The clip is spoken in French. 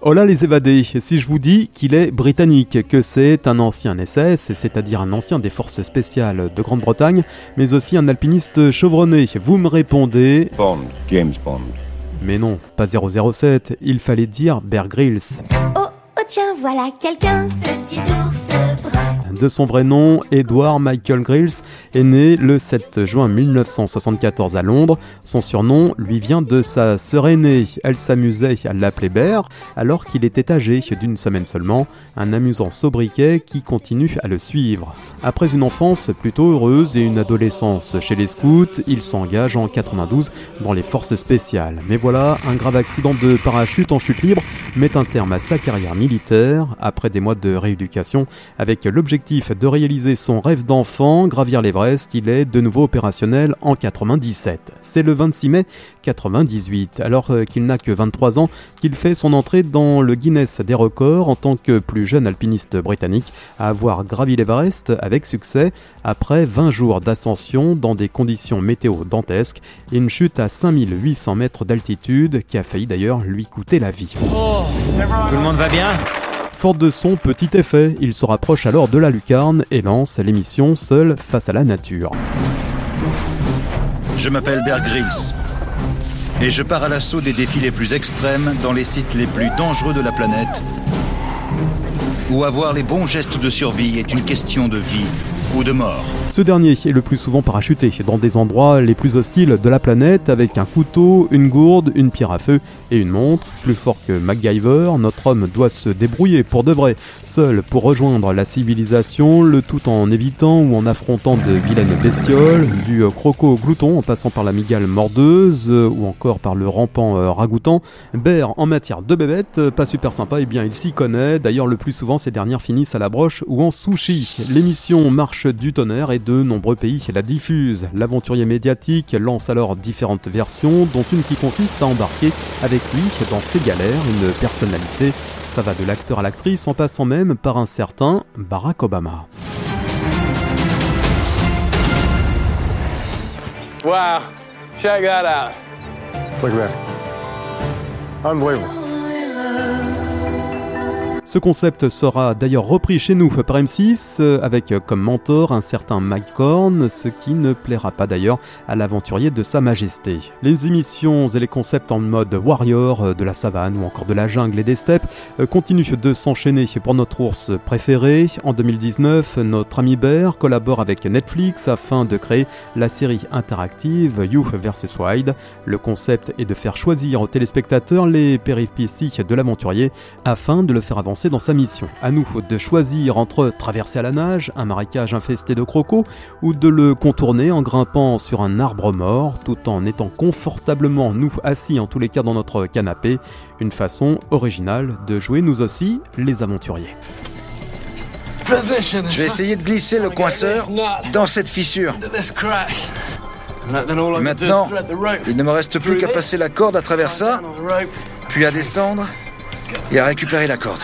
Oh là les évadés, si je vous dis qu'il est britannique, que c'est un ancien SS, c'est-à-dire un ancien des forces spéciales de Grande-Bretagne, mais aussi un alpiniste chevronné, vous me répondez... Bond, James Bond. Mais non, pas 007, il fallait dire Bear Grylls. Oh, oh tiens, voilà quelqu'un. Petit ours. De son vrai nom, Edward Michael Grills est né le 7 juin 1974 à Londres. Son surnom lui vient de sa sœur aînée. Elle s'amusait à l'appeler Bear alors qu'il était âgé d'une semaine seulement, un amusant sobriquet qui continue à le suivre. Après une enfance plutôt heureuse et une adolescence chez les scouts, il s'engage en 92 dans les forces spéciales. Mais voilà, un grave accident de parachute en chute libre met un terme à sa carrière militaire après des mois de rééducation avec l'objectif de réaliser son rêve d'enfant, gravir l'Everest, il est de nouveau opérationnel en 97. C'est le 26 mai 98, alors euh, qu'il n'a que 23 ans, qu'il fait son entrée dans le Guinness des records en tant que plus jeune alpiniste britannique à avoir gravi l'Everest avec succès après 20 jours d'ascension dans des conditions météo dantesques et une chute à 5800 mètres d'altitude qui a failli d'ailleurs lui coûter la vie. Tout le monde va bien? Fort de son petit effet, il se rapproche alors de la lucarne et lance l'émission Seul face à la nature. Je m'appelle Bear et je pars à l'assaut des défis les plus extrêmes dans les sites les plus dangereux de la planète où avoir les bons gestes de survie est une question de vie ou de mort. Ce dernier est le plus souvent parachuté dans des endroits les plus hostiles de la planète avec un couteau, une gourde, une pierre à feu et une montre. Plus fort que MacGyver, notre homme doit se débrouiller pour de vrai, seul pour rejoindre la civilisation, le tout en évitant ou en affrontant de vilaines bestioles, du croco glouton en passant par la migale mordeuse ou encore par le rampant euh, ragoûtant. Bear en matière de bébête, pas super sympa, et eh bien il s'y connaît. D'ailleurs le plus souvent ces dernières finissent à la broche ou en sushi. L'émission marche du tonnerre et de nombreux pays la diffusent. L'aventurier médiatique lance alors différentes versions, dont une qui consiste à embarquer avec lui dans ses galères une personnalité. Ça va de l'acteur à l'actrice en passant même par un certain Barack Obama. Wow, check that out. Look at that. Unbelievable. Ce concept sera d'ailleurs repris chez nous par M6 euh, avec comme mentor un certain Mike Horn, ce qui ne plaira pas d'ailleurs à l'aventurier de Sa Majesté. Les émissions et les concepts en mode warrior euh, de la savane ou encore de la jungle et des steppes euh, continuent de s'enchaîner pour notre ours préféré. En 2019, notre ami Bear collabore avec Netflix afin de créer la série interactive Youth vs Wild. Le concept est de faire choisir aux téléspectateurs les péripéties de l'aventurier afin de le faire avancer dans sa mission. À nous de choisir entre traverser à la nage un marécage infesté de crocos ou de le contourner en grimpant sur un arbre mort tout en étant confortablement nous assis en tous les cas dans notre canapé. Une façon originale de jouer nous aussi les aventuriers. Je vais essayer de glisser le coinceur dans cette fissure. Maintenant, il ne me reste plus qu'à passer la corde à travers ça, puis à descendre et à récupérer la corde.